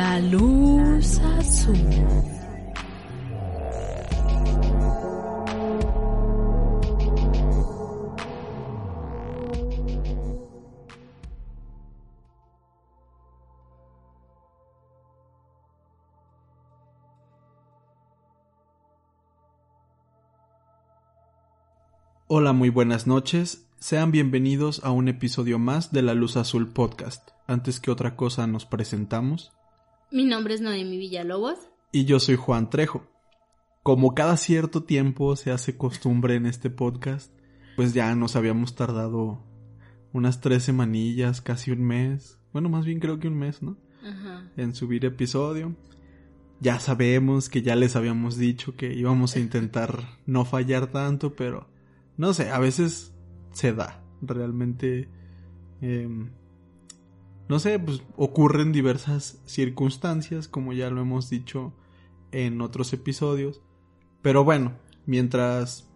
La Luz Azul. Hola, muy buenas noches. Sean bienvenidos a un episodio más de La Luz Azul Podcast. Antes que otra cosa nos presentamos. Mi nombre es Noemi Villalobos. Y yo soy Juan Trejo. Como cada cierto tiempo se hace costumbre en este podcast, pues ya nos habíamos tardado unas tres semanillas, casi un mes. Bueno, más bien creo que un mes, ¿no? Ajá. En subir episodio. Ya sabemos que ya les habíamos dicho que íbamos a intentar no fallar tanto, pero no sé, a veces se da. Realmente, eh, no sé, pues ocurren diversas circunstancias, como ya lo hemos dicho en otros episodios. Pero bueno, mientras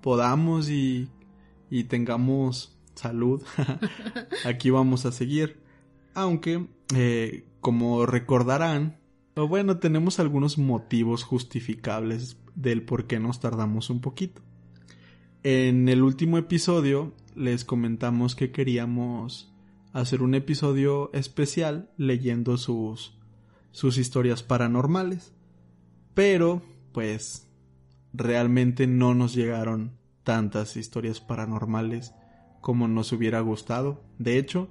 podamos y, y tengamos salud, aquí vamos a seguir. Aunque, eh, como recordarán, bueno, tenemos algunos motivos justificables del por qué nos tardamos un poquito. En el último episodio les comentamos que queríamos hacer un episodio especial leyendo sus, sus historias paranormales. Pero, pues, realmente no nos llegaron tantas historias paranormales como nos hubiera gustado. De hecho,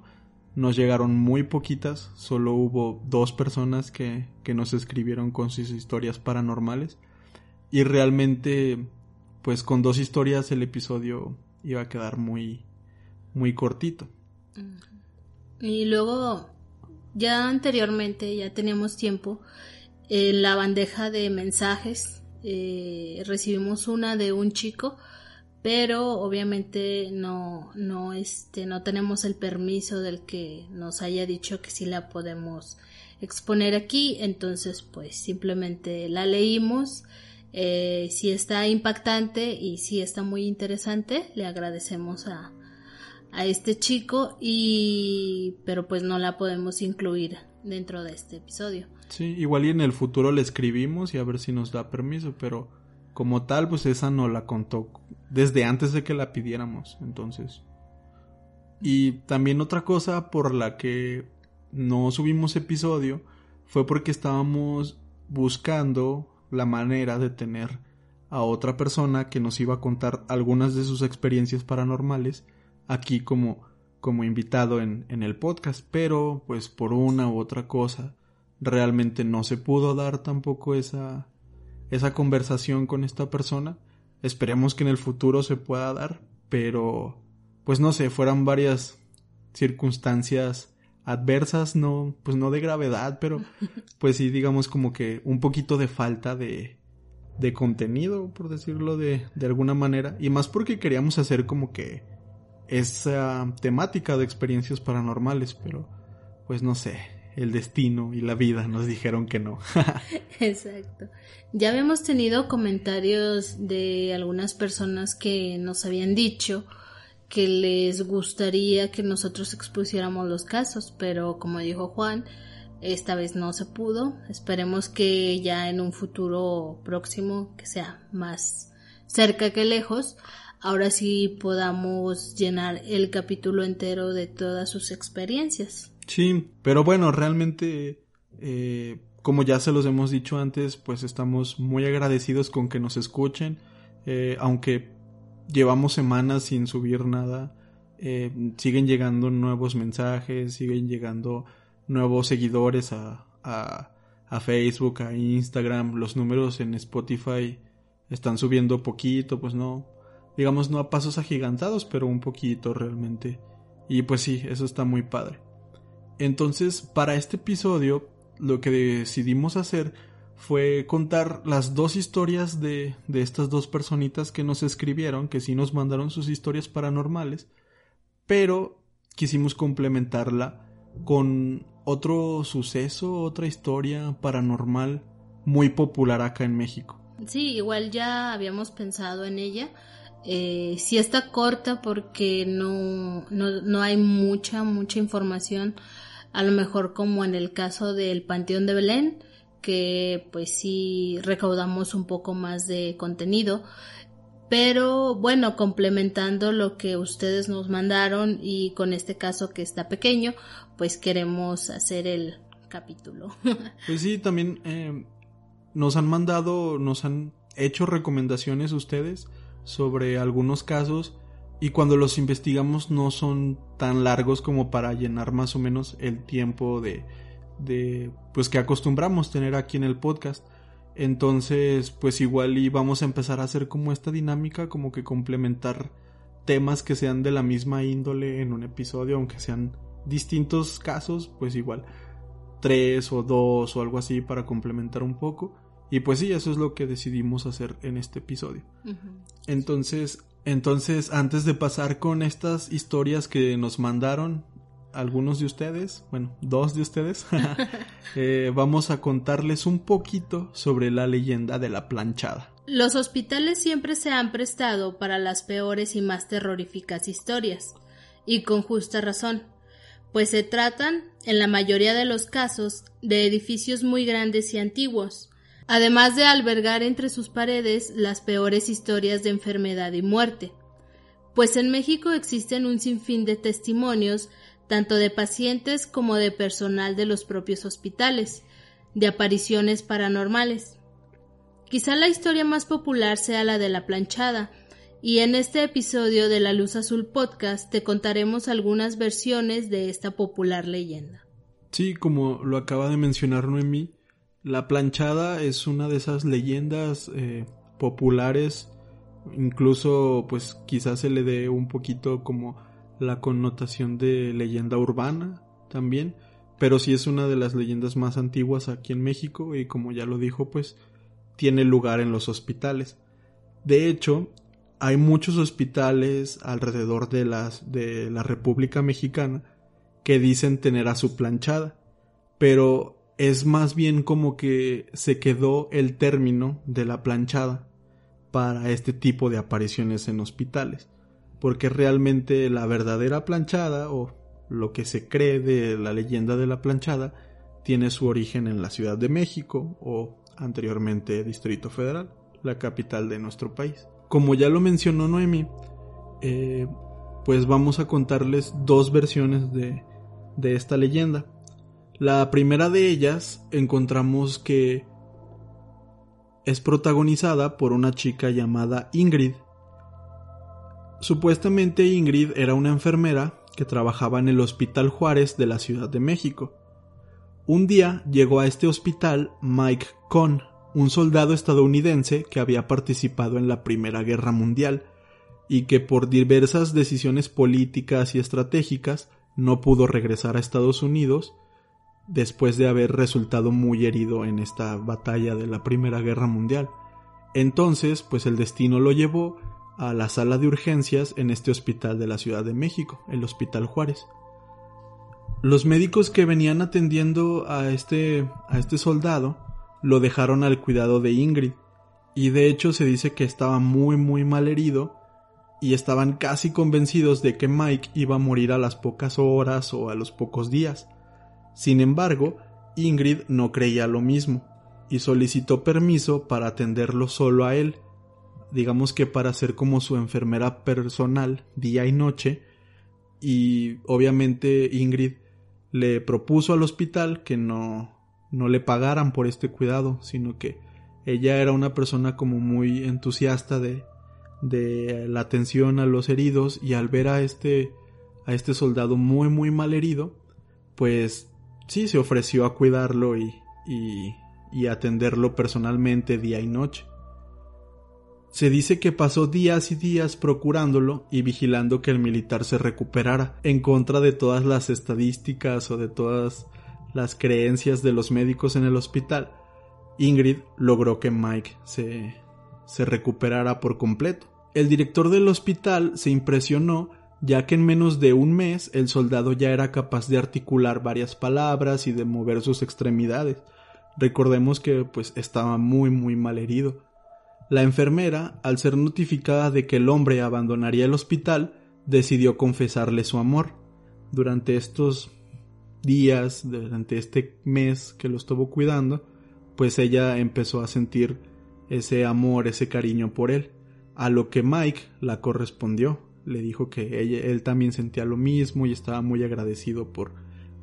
nos llegaron muy poquitas, solo hubo dos personas que, que nos escribieron con sus historias paranormales. Y realmente pues con dos historias el episodio iba a quedar muy, muy cortito. Y luego, ya anteriormente, ya teníamos tiempo, en la bandeja de mensajes eh, recibimos una de un chico, pero obviamente no, no, este, no tenemos el permiso del que nos haya dicho que sí la podemos exponer aquí, entonces pues simplemente la leímos. Eh, si está impactante y si está muy interesante, le agradecemos a, a este chico y pero pues no la podemos incluir dentro de este episodio. Sí, igual y en el futuro le escribimos y a ver si nos da permiso, pero como tal pues esa no la contó desde antes de que la pidiéramos, entonces. Y también otra cosa por la que no subimos episodio fue porque estábamos buscando la manera de tener a otra persona que nos iba a contar algunas de sus experiencias paranormales aquí como, como invitado en, en el podcast, pero pues por una u otra cosa realmente no se pudo dar tampoco esa, esa conversación con esta persona. Esperemos que en el futuro se pueda dar, pero pues no sé, fueran varias circunstancias adversas, no, pues no de gravedad, pero pues sí, digamos como que un poquito de falta de, de contenido, por decirlo de, de alguna manera, y más porque queríamos hacer como que esa temática de experiencias paranormales, pero pues no sé, el destino y la vida nos dijeron que no. Exacto. Ya habíamos tenido comentarios de algunas personas que nos habían dicho que les gustaría que nosotros expusiéramos los casos, pero como dijo Juan, esta vez no se pudo. Esperemos que ya en un futuro próximo, que sea más cerca que lejos, ahora sí podamos llenar el capítulo entero de todas sus experiencias. Sí, pero bueno, realmente, eh, como ya se los hemos dicho antes, pues estamos muy agradecidos con que nos escuchen, eh, aunque llevamos semanas sin subir nada. Eh, siguen llegando nuevos mensajes, siguen llegando nuevos seguidores a, a, a, Facebook, a Instagram. Los números en Spotify están subiendo poquito, pues no, digamos no a pasos agigantados, pero un poquito realmente. Y pues sí, eso está muy padre. Entonces, para este episodio, lo que decidimos hacer fue contar las dos historias de, de estas dos personitas que nos escribieron, que sí nos mandaron sus historias paranormales, pero quisimos complementarla con otro suceso, otra historia paranormal muy popular acá en México. Sí, igual ya habíamos pensado en ella. Eh, está corta porque no, no, no hay mucha, mucha información a lo mejor como en el caso del Panteón de Belén, que pues sí recaudamos un poco más de contenido. Pero bueno, complementando lo que ustedes nos mandaron y con este caso que está pequeño, pues queremos hacer el capítulo. pues sí, también eh, nos han mandado, nos han hecho recomendaciones ustedes sobre algunos casos y cuando los investigamos no son tan largos como para llenar más o menos el tiempo de, de pues que acostumbramos tener aquí en el podcast. Entonces, pues igual y vamos a empezar a hacer como esta dinámica, como que complementar temas que sean de la misma índole en un episodio, aunque sean distintos casos, pues igual tres o dos o algo así para complementar un poco. Y pues sí, eso es lo que decidimos hacer en este episodio. Entonces, entonces, antes de pasar con estas historias que nos mandaron algunos de ustedes, bueno, dos de ustedes, eh, vamos a contarles un poquito sobre la leyenda de la planchada. Los hospitales siempre se han prestado para las peores y más terroríficas historias, y con justa razón, pues se tratan, en la mayoría de los casos, de edificios muy grandes y antiguos, además de albergar entre sus paredes las peores historias de enfermedad y muerte. Pues en México existen un sinfín de testimonios, tanto de pacientes como de personal de los propios hospitales, de apariciones paranormales. Quizá la historia más popular sea la de la planchada, y en este episodio de La Luz Azul Podcast te contaremos algunas versiones de esta popular leyenda. Sí, como lo acaba de mencionar Noemí, la planchada es una de esas leyendas eh, populares, incluso pues quizás se le dé un poquito como la connotación de leyenda urbana también, pero sí es una de las leyendas más antiguas aquí en México y como ya lo dijo pues tiene lugar en los hospitales. De hecho, hay muchos hospitales alrededor de, las, de la República Mexicana que dicen tener a su planchada, pero es más bien como que se quedó el término de la planchada para este tipo de apariciones en hospitales, porque realmente la verdadera planchada o lo que se cree de la leyenda de la planchada tiene su origen en la Ciudad de México o anteriormente Distrito Federal, la capital de nuestro país. Como ya lo mencionó Noemi, eh, pues vamos a contarles dos versiones de, de esta leyenda. La primera de ellas encontramos que es protagonizada por una chica llamada Ingrid. Supuestamente Ingrid era una enfermera que trabajaba en el Hospital Juárez de la Ciudad de México. Un día llegó a este hospital Mike Cohn, un soldado estadounidense que había participado en la Primera Guerra Mundial y que por diversas decisiones políticas y estratégicas no pudo regresar a Estados Unidos después de haber resultado muy herido en esta batalla de la Primera Guerra Mundial. Entonces, pues el destino lo llevó a la sala de urgencias en este hospital de la Ciudad de México, el Hospital Juárez. Los médicos que venían atendiendo a este, a este soldado lo dejaron al cuidado de Ingrid, y de hecho se dice que estaba muy muy mal herido y estaban casi convencidos de que Mike iba a morir a las pocas horas o a los pocos días. Sin embargo, Ingrid no creía lo mismo y solicitó permiso para atenderlo solo a él, digamos que para ser como su enfermera personal día y noche, y obviamente Ingrid le propuso al hospital que no, no le pagaran por este cuidado, sino que ella era una persona como muy entusiasta de, de la atención a los heridos y al ver a este a este soldado muy muy mal herido, pues sí se ofreció a cuidarlo y, y, atenderlo personalmente día y noche. Se dice que pasó días y días procurándolo y vigilando que el militar se recuperara, en contra de todas las estadísticas o de todas las creencias de los médicos en el hospital. Ingrid logró que Mike se, se recuperara por completo. El director del hospital se impresionó ya que en menos de un mes el soldado ya era capaz de articular varias palabras y de mover sus extremidades. Recordemos que pues estaba muy muy mal herido. La enfermera, al ser notificada de que el hombre abandonaría el hospital, decidió confesarle su amor. Durante estos días, durante este mes que lo estuvo cuidando, pues ella empezó a sentir ese amor, ese cariño por él, a lo que Mike la correspondió, le dijo que él también sentía lo mismo y estaba muy agradecido por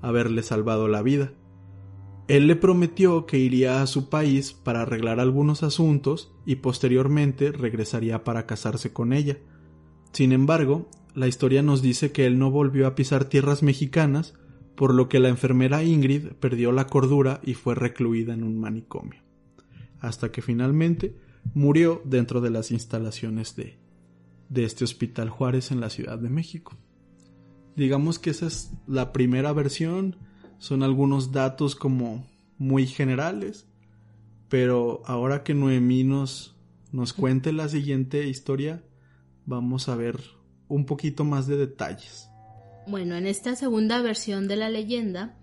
haberle salvado la vida. Él le prometió que iría a su país para arreglar algunos asuntos y posteriormente regresaría para casarse con ella. Sin embargo, la historia nos dice que él no volvió a pisar tierras mexicanas, por lo que la enfermera Ingrid perdió la cordura y fue recluida en un manicomio, hasta que finalmente murió dentro de las instalaciones de, de este Hospital Juárez en la Ciudad de México. Digamos que esa es la primera versión, son algunos datos como muy generales, pero ahora que Noemí nos, nos cuente la siguiente historia, vamos a ver un poquito más de detalles. Bueno, en esta segunda versión de la leyenda,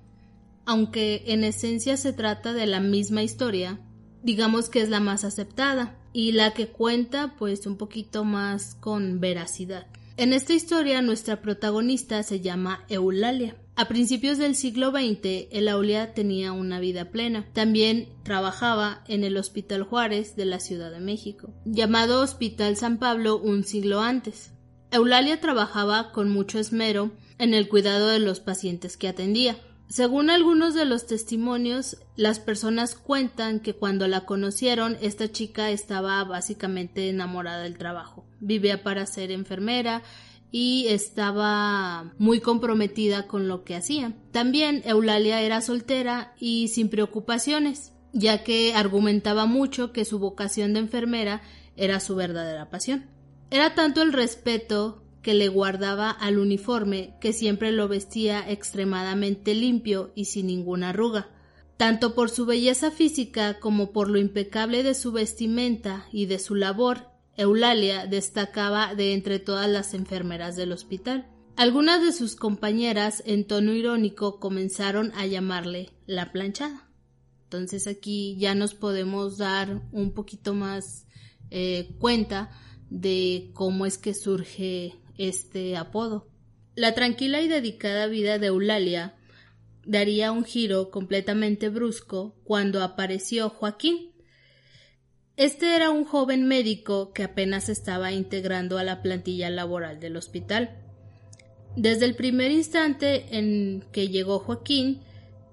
aunque en esencia se trata de la misma historia, digamos que es la más aceptada y la que cuenta pues un poquito más con veracidad. En esta historia nuestra protagonista se llama Eulalia. A principios del siglo XX, Eulalia tenía una vida plena. También trabajaba en el Hospital Juárez de la Ciudad de México, llamado Hospital San Pablo un siglo antes. Eulalia trabajaba con mucho esmero en el cuidado de los pacientes que atendía. Según algunos de los testimonios, las personas cuentan que cuando la conocieron, esta chica estaba básicamente enamorada del trabajo. Vivía para ser enfermera y estaba muy comprometida con lo que hacía. También Eulalia era soltera y sin preocupaciones, ya que argumentaba mucho que su vocación de enfermera era su verdadera pasión. Era tanto el respeto que le guardaba al uniforme que siempre lo vestía extremadamente limpio y sin ninguna arruga. Tanto por su belleza física como por lo impecable de su vestimenta y de su labor, Eulalia destacaba de entre todas las enfermeras del hospital. Algunas de sus compañeras, en tono irónico, comenzaron a llamarle la planchada. Entonces aquí ya nos podemos dar un poquito más eh, cuenta de cómo es que surge este apodo. La tranquila y dedicada vida de Eulalia daría un giro completamente brusco cuando apareció Joaquín. Este era un joven médico que apenas estaba integrando a la plantilla laboral del hospital. Desde el primer instante en que llegó Joaquín,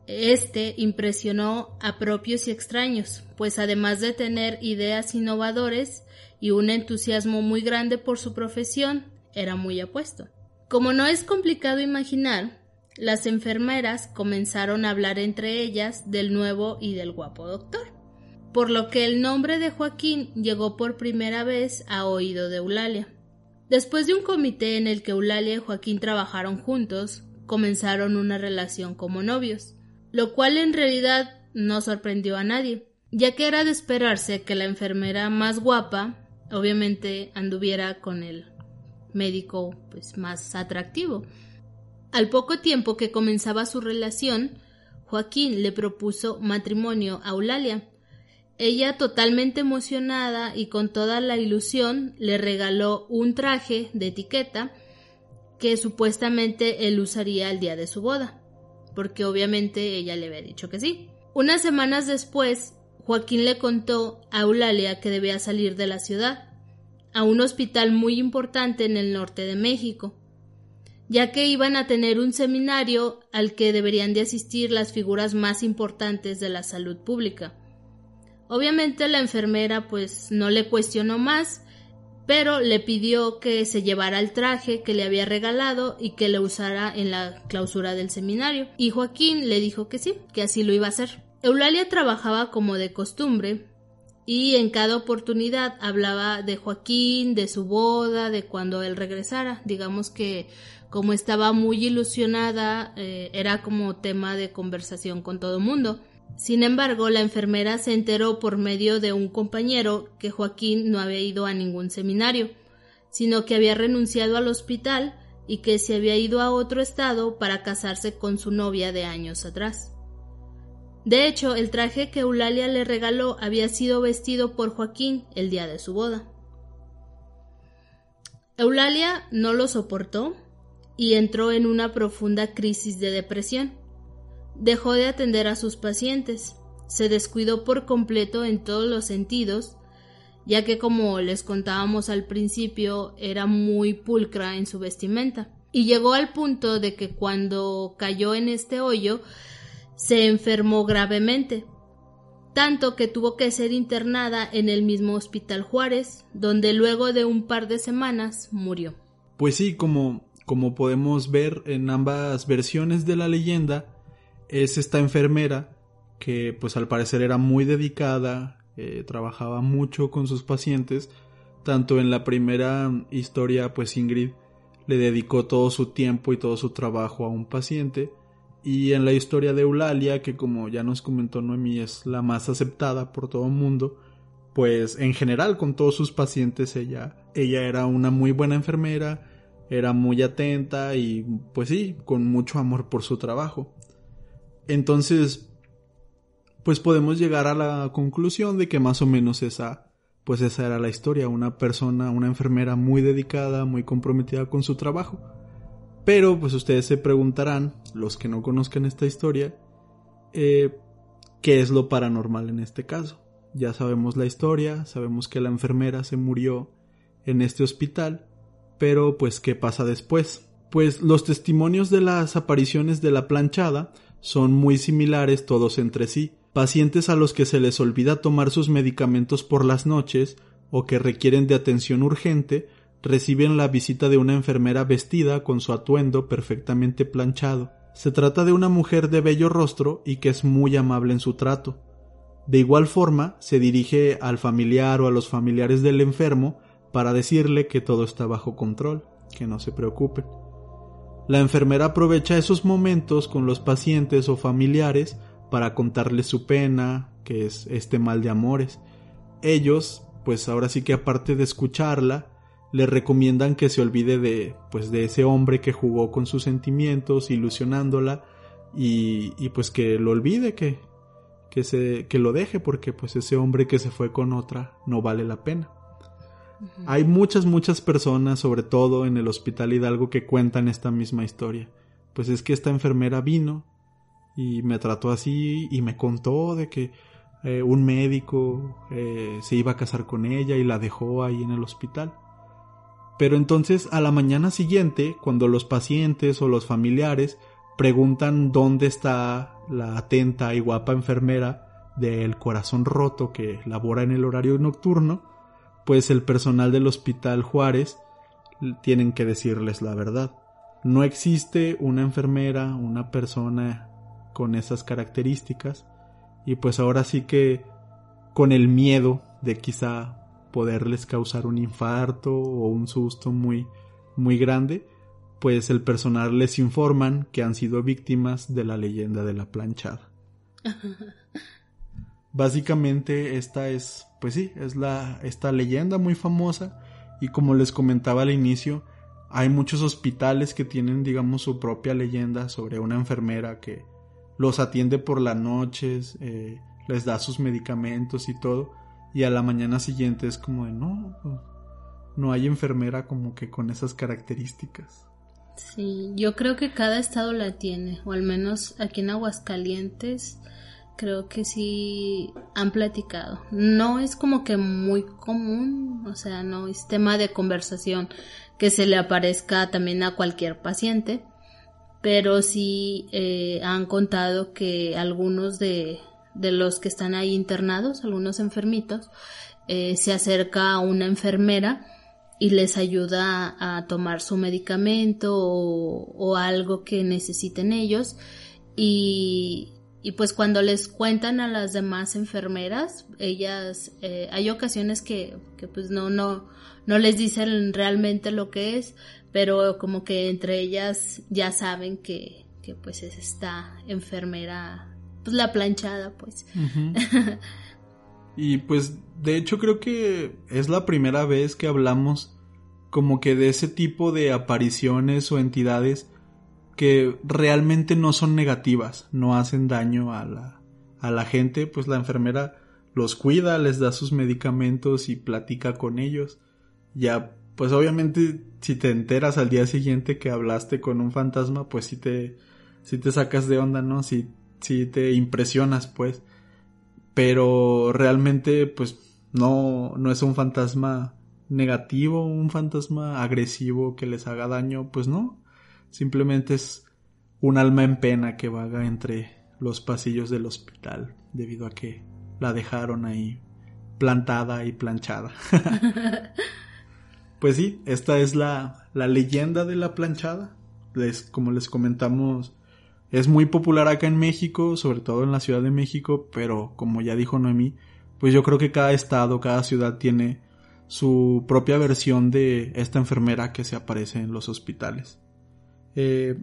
este impresionó a propios y extraños, pues además de tener ideas innovadores y un entusiasmo muy grande por su profesión, era muy apuesto. Como no es complicado imaginar, las enfermeras comenzaron a hablar entre ellas del nuevo y del guapo doctor, por lo que el nombre de Joaquín llegó por primera vez a oído de Eulalia. Después de un comité en el que Eulalia y Joaquín trabajaron juntos, comenzaron una relación como novios, lo cual en realidad no sorprendió a nadie, ya que era de esperarse que la enfermera más guapa obviamente anduviera con el médico pues más atractivo. Al poco tiempo que comenzaba su relación, Joaquín le propuso matrimonio a Eulalia. Ella, totalmente emocionada y con toda la ilusión, le regaló un traje de etiqueta que supuestamente él usaría el día de su boda, porque obviamente ella le había dicho que sí. Unas semanas después, Joaquín le contó a Eulalia que debía salir de la ciudad, a un hospital muy importante en el norte de México, ya que iban a tener un seminario al que deberían de asistir las figuras más importantes de la salud pública. Obviamente la enfermera pues no le cuestionó más, pero le pidió que se llevara el traje que le había regalado y que le usara en la clausura del seminario, y Joaquín le dijo que sí, que así lo iba a hacer. Eulalia trabajaba como de costumbre, y en cada oportunidad hablaba de Joaquín, de su boda, de cuando él regresara. Digamos que como estaba muy ilusionada, eh, era como tema de conversación con todo el mundo. Sin embargo, la enfermera se enteró por medio de un compañero que Joaquín no había ido a ningún seminario, sino que había renunciado al hospital y que se había ido a otro estado para casarse con su novia de años atrás. De hecho, el traje que Eulalia le regaló había sido vestido por Joaquín el día de su boda. Eulalia no lo soportó y entró en una profunda crisis de depresión. dejó de atender a sus pacientes, se descuidó por completo en todos los sentidos, ya que como les contábamos al principio era muy pulcra en su vestimenta, y llegó al punto de que cuando cayó en este hoyo se enfermó gravemente, tanto que tuvo que ser internada en el mismo Hospital Juárez, donde luego de un par de semanas murió. Pues sí, como, como podemos ver en ambas versiones de la leyenda, es esta enfermera que pues al parecer era muy dedicada, eh, trabajaba mucho con sus pacientes, tanto en la primera historia pues Ingrid le dedicó todo su tiempo y todo su trabajo a un paciente, y en la historia de Eulalia, que como ya nos comentó Noemí es la más aceptada por todo el mundo, pues en general con todos sus pacientes ella, ella era una muy buena enfermera, era muy atenta y pues sí, con mucho amor por su trabajo. Entonces, pues podemos llegar a la conclusión de que más o menos esa, pues esa era la historia, una persona, una enfermera muy dedicada, muy comprometida con su trabajo. Pero pues ustedes se preguntarán, los que no conozcan esta historia, eh, ¿qué es lo paranormal en este caso? Ya sabemos la historia, sabemos que la enfermera se murió en este hospital, pero pues ¿qué pasa después? Pues los testimonios de las apariciones de la planchada son muy similares todos entre sí. Pacientes a los que se les olvida tomar sus medicamentos por las noches o que requieren de atención urgente reciben la visita de una enfermera vestida con su atuendo perfectamente planchado. Se trata de una mujer de bello rostro y que es muy amable en su trato. De igual forma, se dirige al familiar o a los familiares del enfermo para decirle que todo está bajo control, que no se preocupe. La enfermera aprovecha esos momentos con los pacientes o familiares para contarles su pena, que es este mal de amores. Ellos, pues ahora sí que aparte de escucharla, le recomiendan que se olvide de pues de ese hombre que jugó con sus sentimientos ilusionándola y, y pues que lo olvide que que se que lo deje porque pues ese hombre que se fue con otra no vale la pena. Hay muchas muchas personas sobre todo en el hospital Hidalgo que cuentan esta misma historia. Pues es que esta enfermera vino y me trató así y me contó de que eh, un médico eh, se iba a casar con ella y la dejó ahí en el hospital pero entonces a la mañana siguiente, cuando los pacientes o los familiares preguntan dónde está la atenta y guapa enfermera del corazón roto que labora en el horario nocturno, pues el personal del Hospital Juárez tienen que decirles la verdad. No existe una enfermera, una persona con esas características y pues ahora sí que con el miedo de quizá poderles causar un infarto o un susto muy, muy grande, pues el personal les informan que han sido víctimas de la leyenda de la planchada. Básicamente esta es, pues sí, es la, esta leyenda muy famosa y como les comentaba al inicio, hay muchos hospitales que tienen, digamos, su propia leyenda sobre una enfermera que los atiende por las noches, eh, les da sus medicamentos y todo, y a la mañana siguiente es como de no, pues, no hay enfermera como que con esas características. Sí, yo creo que cada estado la tiene, o al menos aquí en Aguascalientes creo que sí han platicado. No es como que muy común, o sea, no es tema de conversación que se le aparezca también a cualquier paciente, pero sí eh, han contado que algunos de, de los que están ahí internados, algunos enfermitos, eh, se acerca a una enfermera y les ayuda a, tomar su medicamento o, algo que necesiten ellos. Y, pues cuando les cuentan a las demás enfermeras, ellas, eh, hay ocasiones que, que, pues no, no, no les dicen realmente lo que es, pero como que entre ellas ya saben que, que pues es esta enfermera pues la planchada, pues. y pues de hecho creo que es la primera vez que hablamos como que de ese tipo de apariciones o entidades que realmente no son negativas, no hacen daño a la, a la gente, pues la enfermera los cuida, les da sus medicamentos y platica con ellos. Ya, pues obviamente si te enteras al día siguiente que hablaste con un fantasma, pues si te, si te sacas de onda, ¿no? Si sí te impresionas, pues. Pero realmente, pues, no, no es un fantasma negativo, un fantasma agresivo que les haga daño, pues no. Simplemente es un alma en pena que vaga entre los pasillos del hospital debido a que la dejaron ahí plantada y planchada. pues sí, esta es la, la leyenda de la planchada. Les, como les comentamos, es muy popular acá en México, sobre todo en la Ciudad de México, pero como ya dijo Noemí, pues yo creo que cada estado, cada ciudad tiene su propia versión de esta enfermera que se aparece en los hospitales. Eh,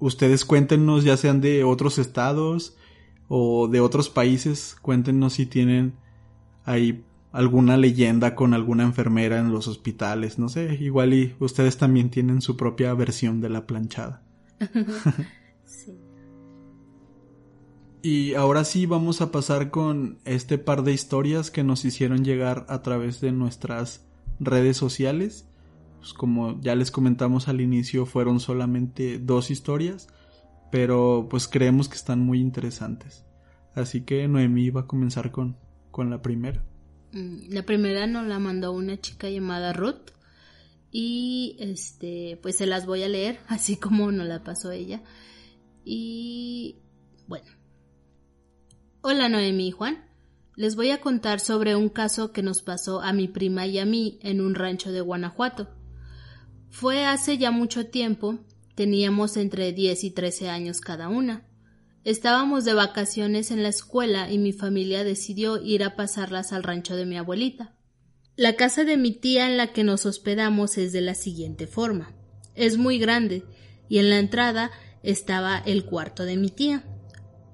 ustedes cuéntenos, ya sean de otros estados o de otros países, cuéntenos si tienen ahí alguna leyenda con alguna enfermera en los hospitales, no sé, igual y ustedes también tienen su propia versión de la planchada. Y ahora sí vamos a pasar con este par de historias que nos hicieron llegar a través de nuestras redes sociales. Pues como ya les comentamos al inicio, fueron solamente dos historias, pero pues creemos que están muy interesantes. Así que Noemí va a comenzar con, con la primera. Mm, la primera nos la mandó una chica llamada Ruth y este pues se las voy a leer así como nos la pasó ella. Y bueno. Hola Noemí y Juan. Les voy a contar sobre un caso que nos pasó a mi prima y a mí en un rancho de Guanajuato. Fue hace ya mucho tiempo, teníamos entre 10 y 13 años cada una. Estábamos de vacaciones en la escuela y mi familia decidió ir a pasarlas al rancho de mi abuelita. La casa de mi tía en la que nos hospedamos es de la siguiente forma. Es muy grande y en la entrada estaba el cuarto de mi tía.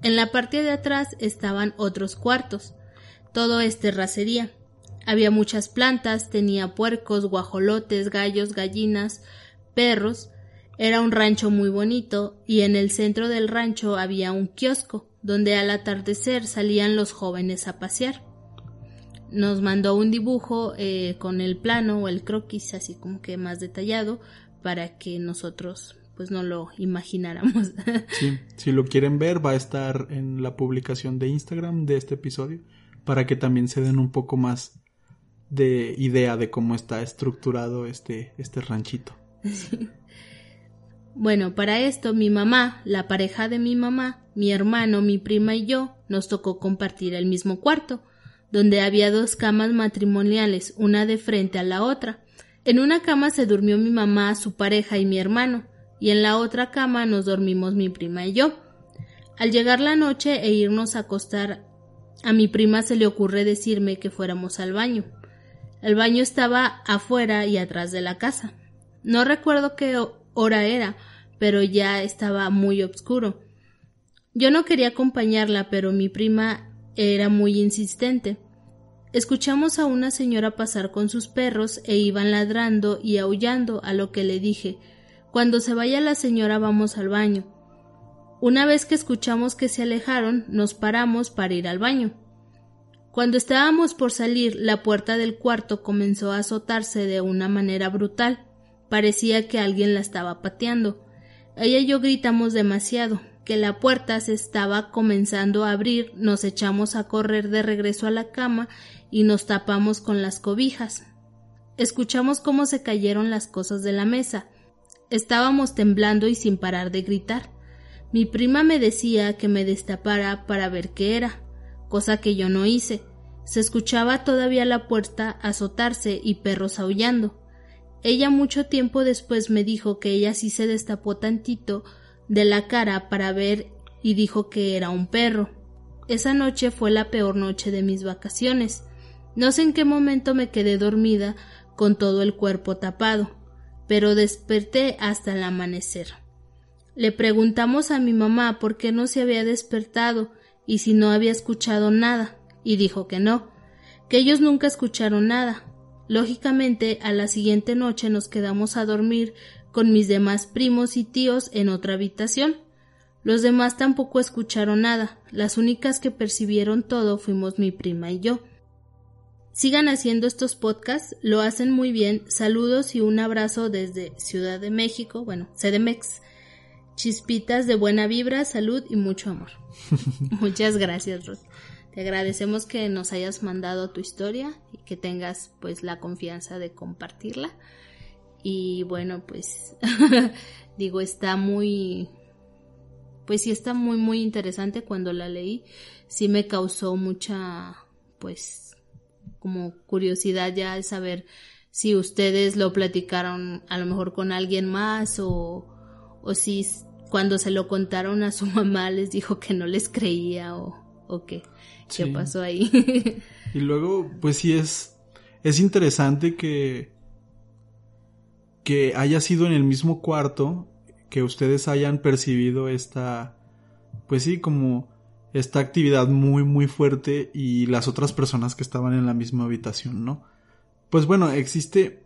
En la parte de atrás estaban otros cuartos. Todo es terracería. Había muchas plantas, tenía puercos, guajolotes, gallos, gallinas, perros. Era un rancho muy bonito y en el centro del rancho había un kiosco donde al atardecer salían los jóvenes a pasear. Nos mandó un dibujo eh, con el plano o el croquis así como que más detallado para que nosotros pues no lo imagináramos. Sí, si lo quieren ver va a estar en la publicación de Instagram de este episodio para que también se den un poco más de idea de cómo está estructurado este, este ranchito. Bueno, para esto mi mamá, la pareja de mi mamá, mi hermano, mi prima y yo nos tocó compartir el mismo cuarto, donde había dos camas matrimoniales, una de frente a la otra. En una cama se durmió mi mamá, su pareja y mi hermano, y en la otra cama nos dormimos mi prima y yo. Al llegar la noche e irnos a acostar, a mi prima se le ocurre decirme que fuéramos al baño. El baño estaba afuera y atrás de la casa. No recuerdo qué hora era, pero ya estaba muy oscuro. Yo no quería acompañarla, pero mi prima era muy insistente. Escuchamos a una señora pasar con sus perros e iban ladrando y aullando, a lo que le dije Cuando se vaya la señora vamos al baño. Una vez que escuchamos que se alejaron, nos paramos para ir al baño. Cuando estábamos por salir, la puerta del cuarto comenzó a azotarse de una manera brutal. Parecía que alguien la estaba pateando. Ella y yo gritamos demasiado, que la puerta se estaba comenzando a abrir, nos echamos a correr de regreso a la cama y nos tapamos con las cobijas. Escuchamos cómo se cayeron las cosas de la mesa. Estábamos temblando y sin parar de gritar. Mi prima me decía que me destapara para ver qué era cosa que yo no hice. Se escuchaba todavía la puerta azotarse y perros aullando. Ella mucho tiempo después me dijo que ella sí se destapó tantito de la cara para ver y dijo que era un perro. Esa noche fue la peor noche de mis vacaciones. No sé en qué momento me quedé dormida con todo el cuerpo tapado, pero desperté hasta el amanecer. Le preguntamos a mi mamá por qué no se había despertado y si no había escuchado nada, y dijo que no, que ellos nunca escucharon nada. Lógicamente, a la siguiente noche nos quedamos a dormir con mis demás primos y tíos en otra habitación. Los demás tampoco escucharon nada, las únicas que percibieron todo fuimos mi prima y yo. Sigan haciendo estos podcasts, lo hacen muy bien. Saludos y un abrazo desde Ciudad de México, bueno, CDMEX. chispitas de buena vibra, salud y mucho amor. Muchas gracias, Ruth. Te agradecemos que nos hayas mandado tu historia y que tengas pues la confianza de compartirla. Y bueno, pues digo, está muy pues sí está muy muy interesante cuando la leí. Sí me causó mucha pues como curiosidad ya de saber si ustedes lo platicaron a lo mejor con alguien más o, o si cuando se lo contaron a su mamá les dijo que no les creía o, o qué, qué pasó ahí. y luego, pues sí es, es interesante que, que haya sido en el mismo cuarto, que ustedes hayan percibido esta, pues sí, como esta actividad muy muy fuerte y las otras personas que estaban en la misma habitación, ¿no? Pues bueno, existe...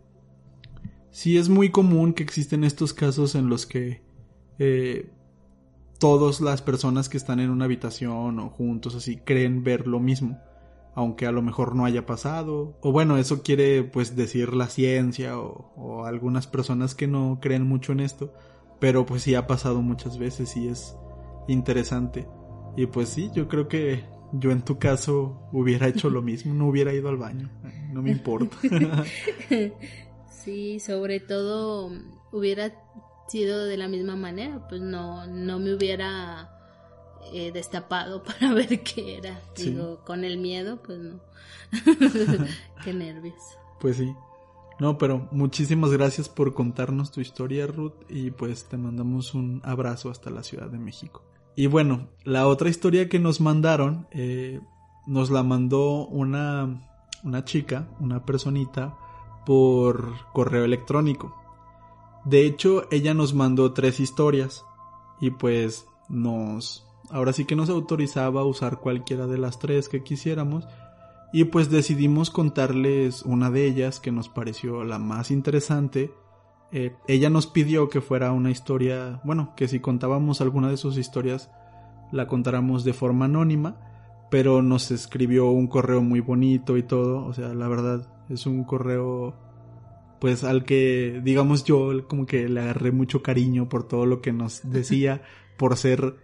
Sí es muy común que existen estos casos en los que eh, todas las personas que están en una habitación o juntos así creen ver lo mismo, aunque a lo mejor no haya pasado. O bueno, eso quiere pues decir la ciencia o, o algunas personas que no creen mucho en esto, pero pues sí ha pasado muchas veces y es interesante. Y pues sí, yo creo que yo en tu caso hubiera hecho lo mismo, no hubiera ido al baño, no me importa. sí, sobre todo hubiera sido de la misma manera, pues no, no me hubiera eh, destapado para ver qué era. Digo, con el miedo, pues no. qué nervios. Pues sí. No, pero muchísimas gracias por contarnos tu historia, Ruth, y pues te mandamos un abrazo hasta la Ciudad de México. Y bueno, la otra historia que nos mandaron, eh, nos la mandó una, una chica, una personita, por correo electrónico. De hecho, ella nos mandó tres historias y pues nos... Ahora sí que nos autorizaba a usar cualquiera de las tres que quisiéramos y pues decidimos contarles una de ellas que nos pareció la más interesante eh, ella nos pidió que fuera una historia, bueno, que si contábamos alguna de sus historias la contáramos de forma anónima, pero nos escribió un correo muy bonito y todo, o sea, la verdad es un correo pues al que digamos yo como que le agarré mucho cariño por todo lo que nos decía, por ser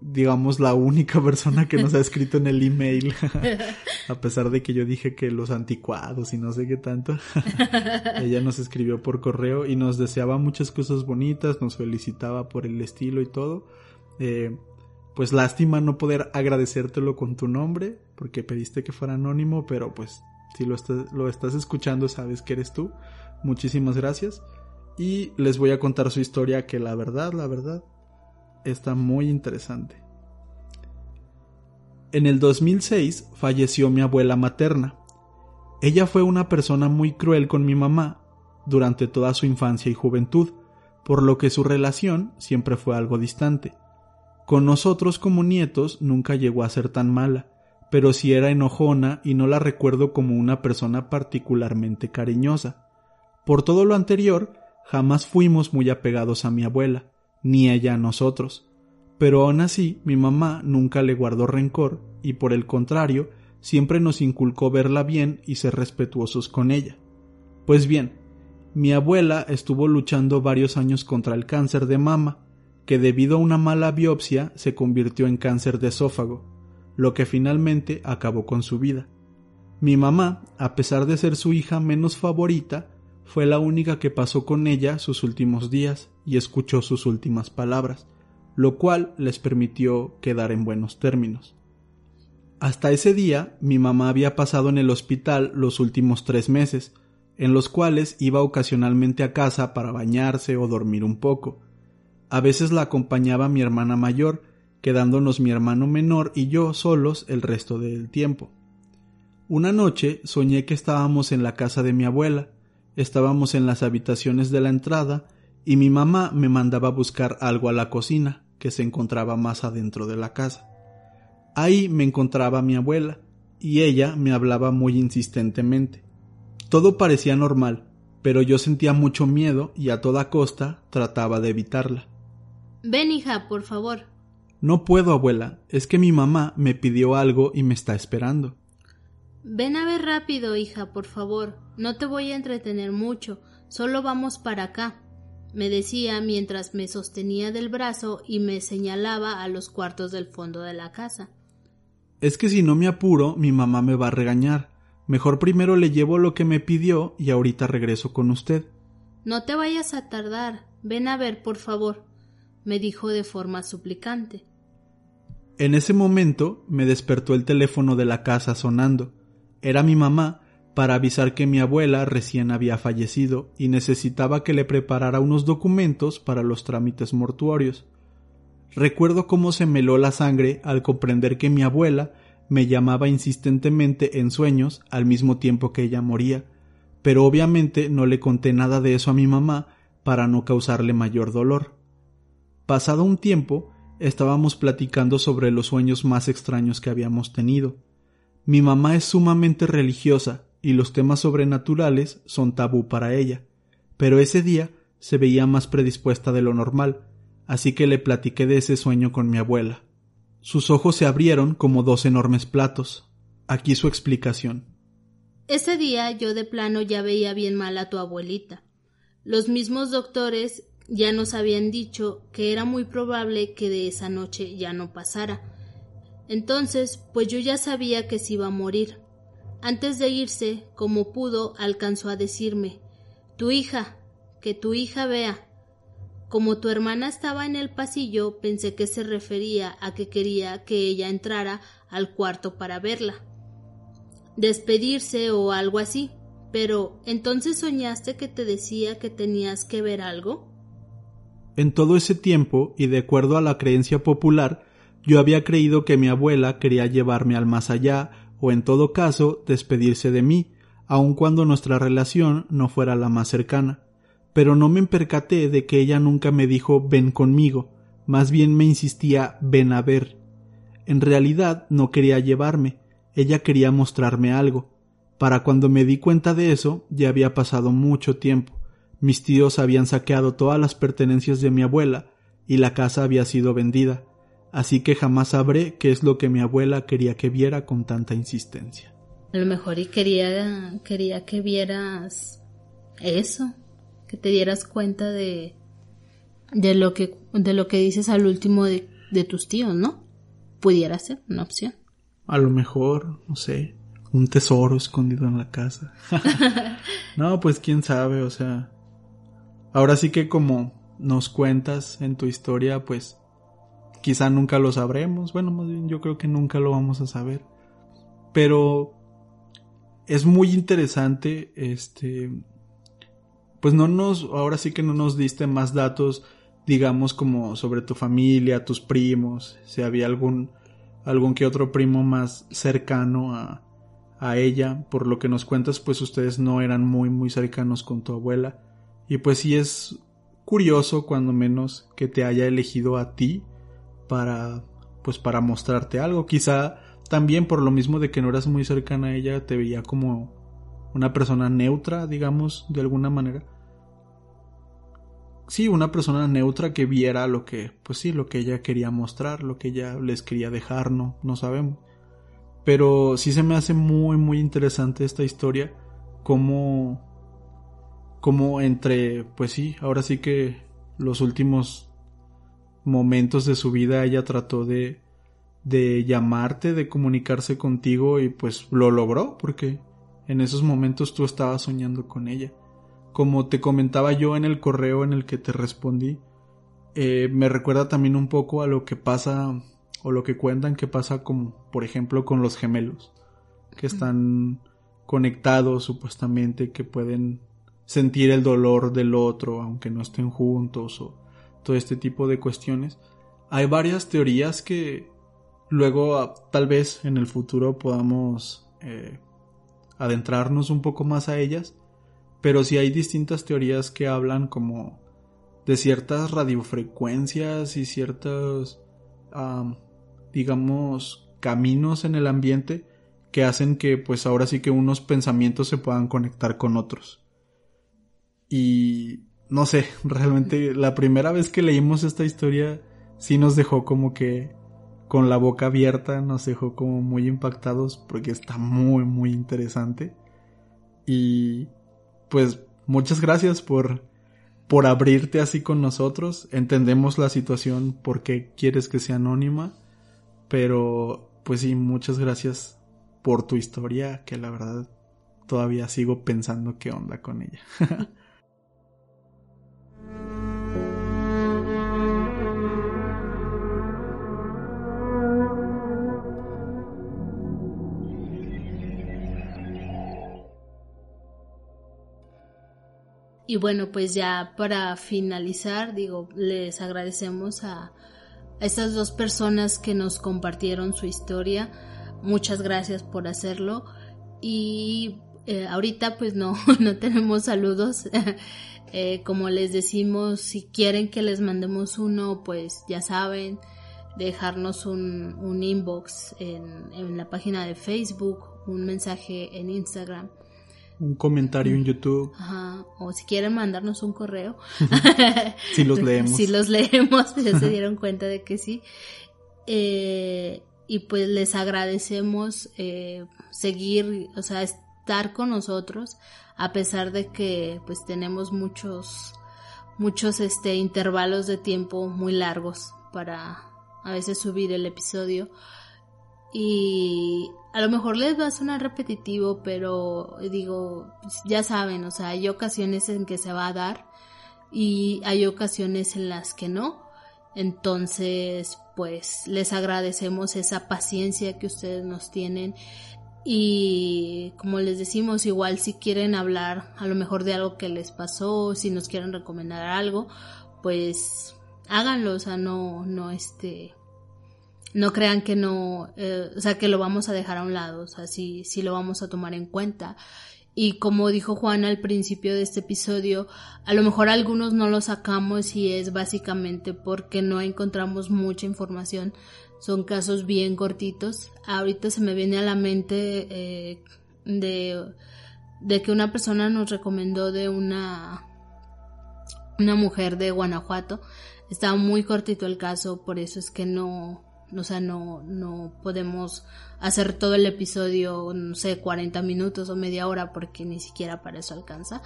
digamos, la única persona que nos ha escrito en el email, a pesar de que yo dije que los anticuados y no sé qué tanto, ella nos escribió por correo y nos deseaba muchas cosas bonitas, nos felicitaba por el estilo y todo. Eh, pues lástima no poder agradecértelo con tu nombre, porque pediste que fuera anónimo, pero pues si lo, lo estás escuchando sabes que eres tú. Muchísimas gracias. Y les voy a contar su historia que la verdad, la verdad, está muy interesante. En el 2006 falleció mi abuela materna. Ella fue una persona muy cruel con mi mamá durante toda su infancia y juventud, por lo que su relación siempre fue algo distante. Con nosotros como nietos nunca llegó a ser tan mala, pero sí era enojona y no la recuerdo como una persona particularmente cariñosa. Por todo lo anterior, jamás fuimos muy apegados a mi abuela ni ella a nosotros. Pero aún así mi mamá nunca le guardó rencor y por el contrario siempre nos inculcó verla bien y ser respetuosos con ella. Pues bien, mi abuela estuvo luchando varios años contra el cáncer de mama, que debido a una mala biopsia se convirtió en cáncer de esófago, lo que finalmente acabó con su vida. Mi mamá, a pesar de ser su hija menos favorita, fue la única que pasó con ella sus últimos días y escuchó sus últimas palabras, lo cual les permitió quedar en buenos términos. Hasta ese día mi mamá había pasado en el hospital los últimos tres meses, en los cuales iba ocasionalmente a casa para bañarse o dormir un poco. A veces la acompañaba mi hermana mayor, quedándonos mi hermano menor y yo solos el resto del tiempo. Una noche soñé que estábamos en la casa de mi abuela, Estábamos en las habitaciones de la entrada y mi mamá me mandaba a buscar algo a la cocina, que se encontraba más adentro de la casa. Ahí me encontraba mi abuela, y ella me hablaba muy insistentemente. Todo parecía normal, pero yo sentía mucho miedo y a toda costa trataba de evitarla. Ven, hija, por favor. No puedo, abuela, es que mi mamá me pidió algo y me está esperando. Ven a ver rápido, hija, por favor. No te voy a entretener mucho. Solo vamos para acá. Me decía mientras me sostenía del brazo y me señalaba a los cuartos del fondo de la casa. Es que si no me apuro, mi mamá me va a regañar. Mejor primero le llevo lo que me pidió y ahorita regreso con usted. No te vayas a tardar. Ven a ver, por favor, me dijo de forma suplicante. En ese momento me despertó el teléfono de la casa sonando. Era mi mamá para avisar que mi abuela recién había fallecido y necesitaba que le preparara unos documentos para los trámites mortuorios. Recuerdo cómo se meló la sangre al comprender que mi abuela me llamaba insistentemente en sueños al mismo tiempo que ella moría, pero obviamente no le conté nada de eso a mi mamá para no causarle mayor dolor. Pasado un tiempo, estábamos platicando sobre los sueños más extraños que habíamos tenido. Mi mamá es sumamente religiosa y los temas sobrenaturales son tabú para ella, pero ese día se veía más predispuesta de lo normal, así que le platiqué de ese sueño con mi abuela. Sus ojos se abrieron como dos enormes platos. Aquí su explicación. Ese día yo de plano ya veía bien mal a tu abuelita. Los mismos doctores ya nos habían dicho que era muy probable que de esa noche ya no pasara. Entonces, pues yo ya sabía que se iba a morir. Antes de irse, como pudo, alcanzó a decirme Tu hija, que tu hija vea. Como tu hermana estaba en el pasillo, pensé que se refería a que quería que ella entrara al cuarto para verla. Despedirse o algo así. Pero, ¿entonces soñaste que te decía que tenías que ver algo? En todo ese tiempo, y de acuerdo a la creencia popular, yo había creído que mi abuela quería llevarme al más allá, o en todo caso, despedirse de mí, aun cuando nuestra relación no fuera la más cercana pero no me percaté de que ella nunca me dijo ven conmigo, más bien me insistía ven a ver. En realidad no quería llevarme, ella quería mostrarme algo. Para cuando me di cuenta de eso, ya había pasado mucho tiempo. Mis tíos habían saqueado todas las pertenencias de mi abuela y la casa había sido vendida, así que jamás sabré qué es lo que mi abuela quería que viera con tanta insistencia. A lo mejor y quería, quería que vieras eso, que te dieras cuenta de, de lo que, de lo que dices al último de, de tus tíos, ¿no? Pudiera ser una opción. A lo mejor, no sé, un tesoro escondido en la casa. no, pues quién sabe, o sea. Ahora sí que como nos cuentas en tu historia, pues quizá nunca lo sabremos. Bueno, más bien yo creo que nunca lo vamos a saber. Pero es muy interesante este pues no nos, ahora sí que no nos diste más datos, digamos como sobre tu familia, tus primos, si había algún, algún que otro primo más cercano a, a ella, por lo que nos cuentas, pues ustedes no eran muy, muy cercanos con tu abuela, y pues sí es curioso cuando menos que te haya elegido a ti para, pues para mostrarte algo, quizá también por lo mismo de que no eras muy cercana a ella, te veía como una persona neutra, digamos, de alguna manera. Sí, una persona neutra que viera lo que, pues sí, lo que ella quería mostrar, lo que ella les quería dejar, no, no sabemos. Pero sí se me hace muy, muy interesante esta historia, como, como entre, pues sí, ahora sí que los últimos momentos de su vida ella trató de, de llamarte, de comunicarse contigo y pues lo logró, porque en esos momentos tú estabas soñando con ella. Como te comentaba yo en el correo en el que te respondí, eh, me recuerda también un poco a lo que pasa o lo que cuentan que pasa como por ejemplo con los gemelos que están conectados supuestamente que pueden sentir el dolor del otro aunque no estén juntos o todo este tipo de cuestiones hay varias teorías que luego ah, tal vez en el futuro podamos eh, adentrarnos un poco más a ellas, pero sí hay distintas teorías que hablan como de ciertas radiofrecuencias y ciertos, digamos, caminos en el ambiente que hacen que pues ahora sí que unos pensamientos se puedan conectar con otros. Y no sé, realmente la primera vez que leímos esta historia sí nos dejó como que con la boca abierta, nos dejó como muy impactados porque está muy, muy interesante. Y pues muchas gracias por por abrirte así con nosotros. Entendemos la situación porque quieres que sea anónima, pero pues sí, muchas gracias por tu historia, que la verdad todavía sigo pensando qué onda con ella. Y bueno, pues ya para finalizar, digo, les agradecemos a, estas dos personas que nos compartieron su historia. Muchas gracias por hacerlo. Y eh, ahorita pues no, no tenemos saludos. Eh, como les decimos, si quieren que les mandemos uno, pues ya saben, dejarnos un, un inbox en, en la página de Facebook, un mensaje en Instagram un comentario en YouTube. Ajá. O si quieren mandarnos un correo. si los leemos. Si los leemos, ya se dieron cuenta de que sí. Eh, y pues les agradecemos eh, seguir, o sea, estar con nosotros, a pesar de que pues tenemos muchos, muchos este intervalos de tiempo muy largos para a veces subir el episodio. Y a lo mejor les va a sonar repetitivo, pero digo, pues, ya saben, o sea, hay ocasiones en que se va a dar y hay ocasiones en las que no. Entonces, pues les agradecemos esa paciencia que ustedes nos tienen y como les decimos, igual si quieren hablar a lo mejor de algo que les pasó, si nos quieren recomendar algo, pues háganlo, o sea, no, no este, no crean que no, eh, o sea, que lo vamos a dejar a un lado, o sea, sí, sí lo vamos a tomar en cuenta. Y como dijo Juan al principio de este episodio, a lo mejor algunos no lo sacamos y es básicamente porque no encontramos mucha información. Son casos bien cortitos. Ahorita se me viene a la mente eh, de, de que una persona nos recomendó de una, una mujer de Guanajuato. Estaba muy cortito el caso, por eso es que no, o sea, no, no podemos hacer todo el episodio, no sé, 40 minutos o media hora porque ni siquiera para eso alcanza.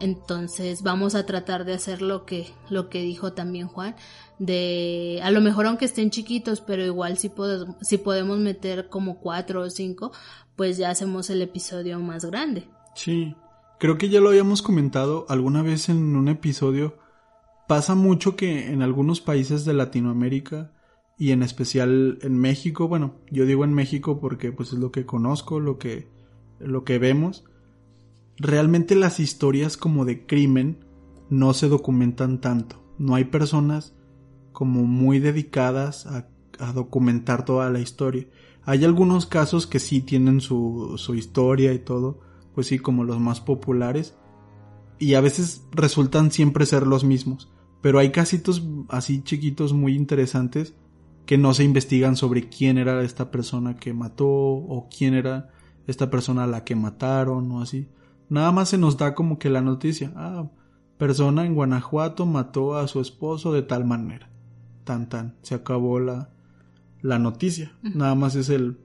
Entonces vamos a tratar de hacer lo que, lo que dijo también Juan, de a lo mejor aunque estén chiquitos, pero igual si podemos, si podemos meter como cuatro o cinco, pues ya hacemos el episodio más grande. Sí, creo que ya lo habíamos comentado alguna vez en un episodio. Pasa mucho que en algunos países de Latinoamérica y en especial en México, bueno, yo digo en México porque pues es lo que conozco, lo que lo que vemos. Realmente las historias como de crimen no se documentan tanto. No hay personas como muy dedicadas a, documentar toda la historia. Hay algunos casos que sí tienen su, su historia y todo, pues sí, como los más populares, y a veces resultan siempre ser los mismos. Pero hay casitos así chiquitos muy interesantes que no se investigan sobre quién era esta persona que mató o quién era esta persona a la que mataron o así. Nada más se nos da como que la noticia, ah, persona en Guanajuato mató a su esposo de tal manera. Tan tan, se acabó la, la noticia. Nada más es el,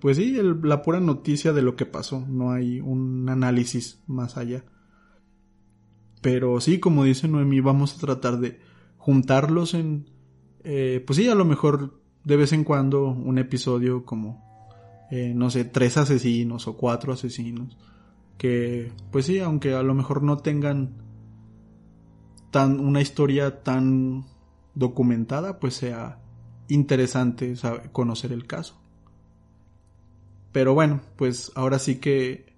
pues sí, el, la pura noticia de lo que pasó. No hay un análisis más allá. Pero sí, como dice Noemí, vamos a tratar de juntarlos en, eh, pues sí, a lo mejor de vez en cuando un episodio como, eh, no sé, tres asesinos o cuatro asesinos. Que, pues sí, aunque a lo mejor no tengan tan, una historia tan documentada, pues sea interesante conocer el caso. Pero bueno, pues ahora sí que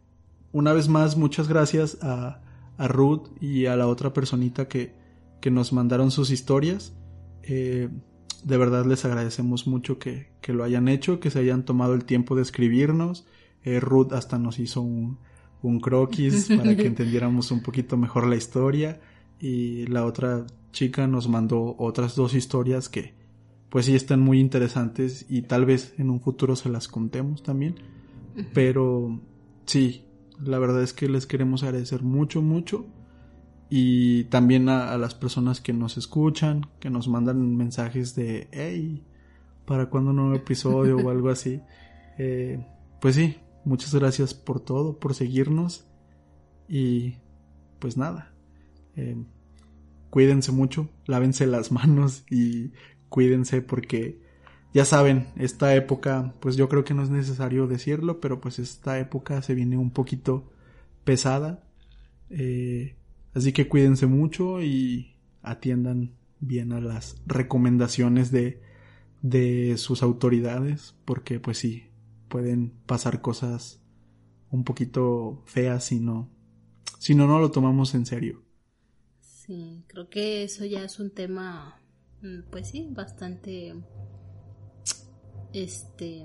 una vez más muchas gracias a, a Ruth y a la otra personita que, que nos mandaron sus historias. Eh, de verdad les agradecemos mucho que, lo hayan hecho, que se hayan tomado el tiempo de escribirnos. Eh, Ruth hasta nos hizo un, un croquis para que entendiéramos un poquito mejor la historia. Y la otra chica nos mandó otras dos historias que pues sí están muy interesantes y tal vez en un futuro se las contemos también. Pero sí, la verdad es que les queremos agradecer mucho, mucho y también a, las personas que nos escuchan, que nos mandan mensajes de, hey, ¿para cuando un nuevo episodio o algo así? Eh, pues sí, muchas gracias por todo, por seguirnos y pues nada. Eh, cuídense mucho, lávense las manos y cuídense porque ya saben, esta época, pues yo creo que no es necesario decirlo, pero pues esta época se viene un poquito pesada. Eh, así que cuídense mucho y atiendan bien a las recomendaciones de, de sus autoridades, porque pues sí, pueden pasar cosas un poquito feas si no, si no, no lo tomamos en serio. Sí, creo que eso ya es un tema, mm, pues sí, bastante, este,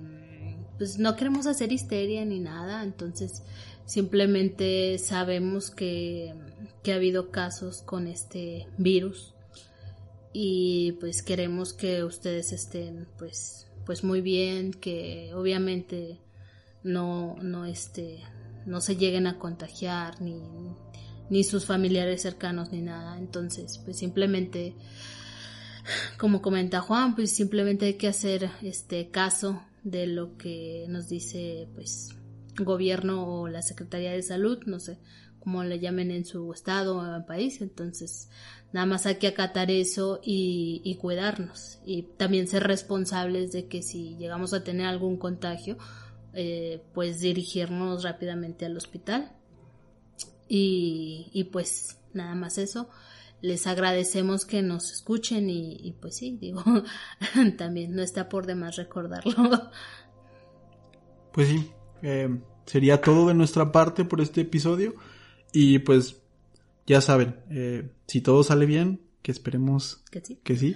pues no queremos hacer histeria ni nada, entonces simplemente sabemos que, que ha habido casos con este virus y pues queremos que ustedes estén pues pues muy bien que obviamente no no este no se lleguen a contagiar ni ni sus familiares cercanos ni nada entonces pues simplemente como comenta Juan pues simplemente hay que hacer este caso de lo que nos dice pues gobierno o la Secretaría de Salud no sé cómo le llamen en su estado o país entonces Nada más hay que acatar eso y, cuidarnos y también ser responsables de que si llegamos a tener algún contagio, eh, pues dirigirnos rápidamente al hospital. Y, pues nada más eso. Les agradecemos que nos escuchen y, pues sí, digo, también no está por demás recordarlo. Pues sí, eh, sería todo de nuestra parte por este episodio y pues ya saben, eh, si todo sale bien, que esperemos que sí,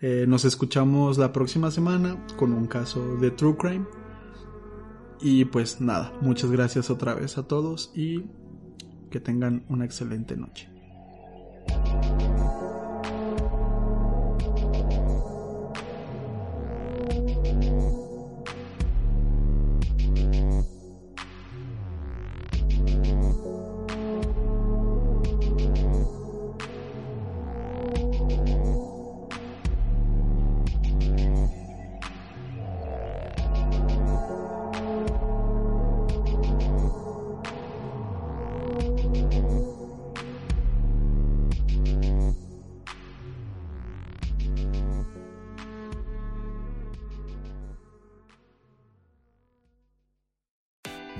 eh, nos escuchamos la próxima semana con un caso de True Crime. Y pues nada, muchas gracias otra vez a todos y que tengan una excelente noche. thank you